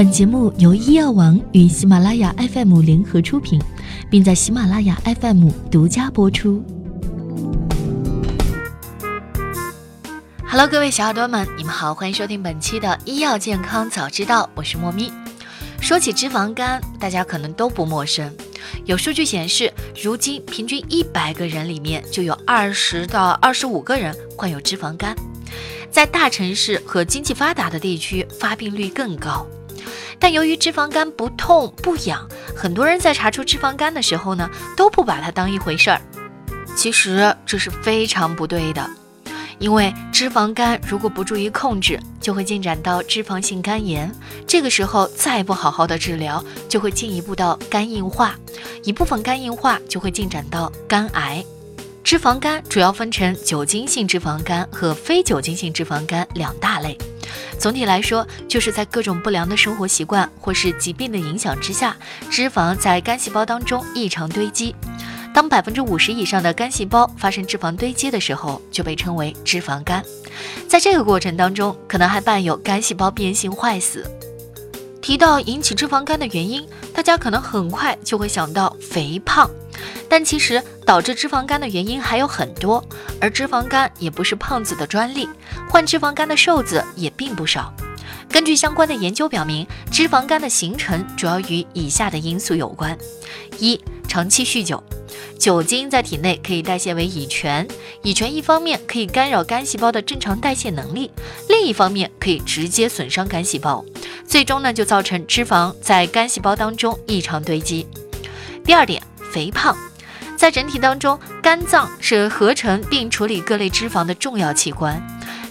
本节目由医药王与喜马拉雅 FM 联合出品，并在喜马拉雅 FM 独家播出。Hello，各位小耳朵们，你们好，欢迎收听本期的医药健康早知道，我是莫咪。说起脂肪肝，大家可能都不陌生。有数据显示，如今平均一百个人里面就有二十到二十五个人患有脂肪肝，在大城市和经济发达的地区，发病率更高。但由于脂肪肝不痛不痒，很多人在查出脂肪肝的时候呢，都不把它当一回事儿。其实这是非常不对的，因为脂肪肝如果不注意控制，就会进展到脂肪性肝炎。这个时候再不好好的治疗，就会进一步到肝硬化，一部分肝硬化就会进展到肝癌。脂肪肝主要分成酒精性脂肪肝和非酒精性脂肪肝两大类。总体来说，就是在各种不良的生活习惯或是疾病的影响之下，脂肪在肝细胞当中异常堆积。当百分之五十以上的肝细胞发生脂肪堆积的时候，就被称为脂肪肝。在这个过程当中，可能还伴有肝细胞变性坏死。提到引起脂肪肝的原因，大家可能很快就会想到肥胖。但其实导致脂肪肝的原因还有很多，而脂肪肝也不是胖子的专利，患脂肪肝的瘦子也并不少。根据相关的研究表明，脂肪肝的形成主要与以下的因素有关：一、长期酗酒，酒精在体内可以代谢为乙醛，乙醛一方面可以干扰肝细胞的正常代谢能力，另一方面可以直接损伤肝细胞，最终呢就造成脂肪在肝细胞当中异常堆积。第二点，肥胖。在人体当中，肝脏是合成并处理各类脂肪的重要器官。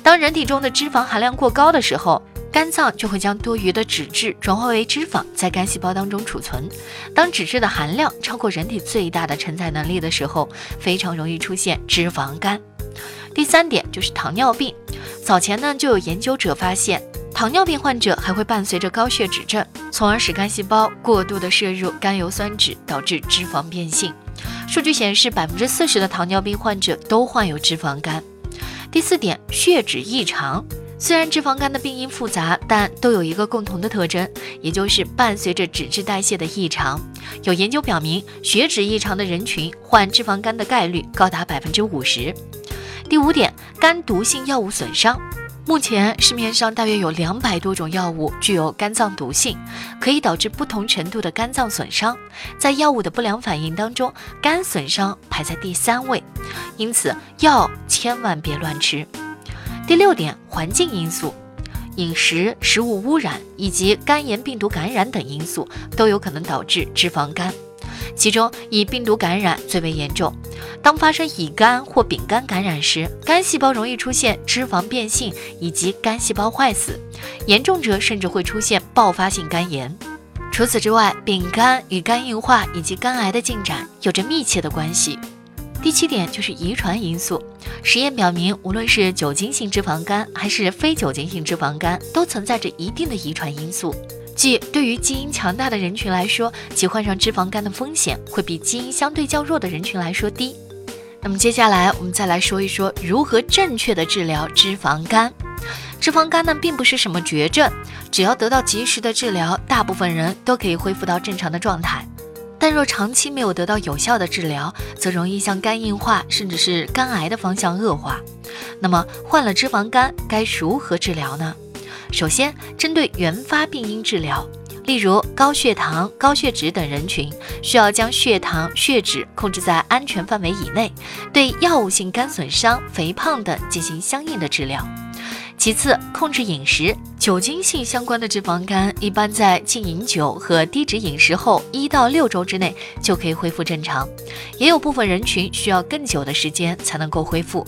当人体中的脂肪含量过高的时候，肝脏就会将多余的脂质转化为脂肪，在肝细胞当中储存。当脂质的含量超过人体最大的承载能力的时候，非常容易出现脂肪肝。第三点就是糖尿病。早前呢，就有研究者发现，糖尿病患者还会伴随着高血脂症，从而使肝细胞过度的摄入甘油酸酯，导致脂肪变性。数据显示，百分之四十的糖尿病患者都患有脂肪肝。第四点，血脂异常。虽然脂肪肝的病因复杂，但都有一个共同的特征，也就是伴随着脂质代谢的异常。有研究表明，血脂异常的人群患脂肪肝的概率高达百分之五十。第五点，肝毒性药物损伤。目前市面上大约有两百多种药物具有肝脏毒性，可以导致不同程度的肝脏损伤。在药物的不良反应当中，肝损伤排在第三位，因此药千万别乱吃。第六点，环境因素，饮食、食物污染以及肝炎病毒感染等因素都有可能导致脂肪肝。其中以病毒感染最为严重。当发生乙肝或丙肝感染时，肝细胞容易出现脂肪变性以及肝细胞坏死，严重者甚至会出现爆发性肝炎。除此之外，丙肝与肝硬化以及肝癌的进展有着密切的关系。第七点就是遗传因素。实验表明，无论是酒精性脂肪肝还是非酒精性脂肪肝，都存在着一定的遗传因素。即对于基因强大的人群来说，其患上脂肪肝的风险会比基因相对较弱的人群来说低。那么接下来我们再来说一说如何正确的治疗脂肪肝。脂肪肝呢并不是什么绝症，只要得到及时的治疗，大部分人都可以恢复到正常的状态。但若长期没有得到有效的治疗，则容易向肝硬化甚至是肝癌的方向恶化。那么患了脂肪肝该如何治疗呢？首先，针对原发病因治疗，例如高血糖、高血脂等人群，需要将血糖、血脂控制在安全范围以内，对药物性肝损伤、肥胖等进行相应的治疗。其次，控制饮食，酒精性相关的脂肪肝一般在禁饮酒和低脂饮食后一到六周之内就可以恢复正常，也有部分人群需要更久的时间才能够恢复。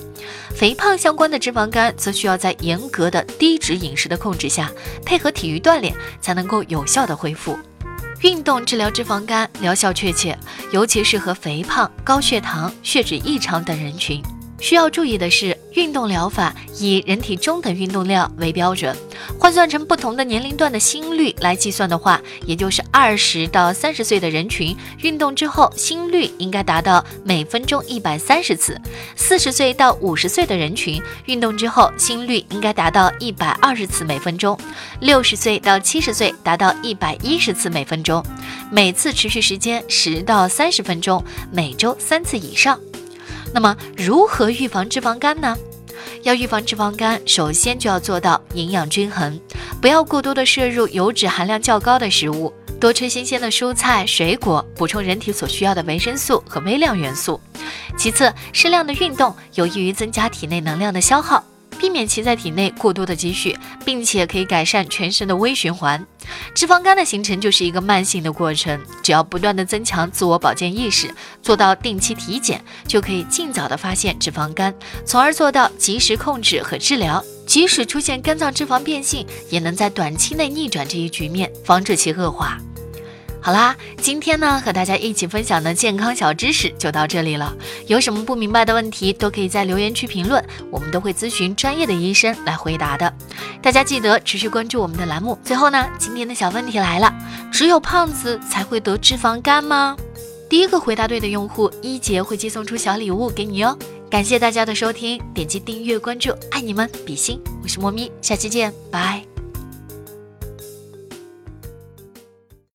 肥胖相关的脂肪肝则需要在严格的低脂饮食的控制下，配合体育锻炼才能够有效的恢复。运动治疗脂肪肝疗效确切，尤其适合肥胖、高血糖、血脂异常等人群。需要注意的是。运动疗法以人体中等运动量为标准，换算成不同的年龄段的心率来计算的话，也就是二十到三十岁的人群运动之后心率应该达到每分钟一百三十次；四十岁到五十岁的人群运动之后心率应该达到一百二十次每分钟；六十岁到七十岁达到一百一十次每分钟，每次持续时间十到三十分钟，每周三次以上。那么，如何预防脂肪肝呢？要预防脂肪肝，首先就要做到营养均衡，不要过多的摄入油脂含量较高的食物，多吃新鲜的蔬菜水果，补充人体所需要的维生素和微量元素。其次，适量的运动有益于增加体内能量的消耗。避免其在体内过多的积蓄，并且可以改善全身的微循环。脂肪肝的形成就是一个慢性的过程，只要不断的增强自我保健意识，做到定期体检，就可以尽早的发现脂肪肝，从而做到及时控制和治疗。即使出现肝脏脂肪变性，也能在短期内逆转这一局面，防止其恶化。好啦，今天呢和大家一起分享的健康小知识就到这里了。有什么不明白的问题，都可以在留言区评论，我们都会咨询专业的医生来回答的。大家记得持续关注我们的栏目。最后呢，今天的小问题来了：只有胖子才会得脂肪肝吗？第一个回答对的用户，一姐会寄送出小礼物给你哦。感谢大家的收听，点击订阅关注，爱你们，比心。我是莫咪，下期见，拜。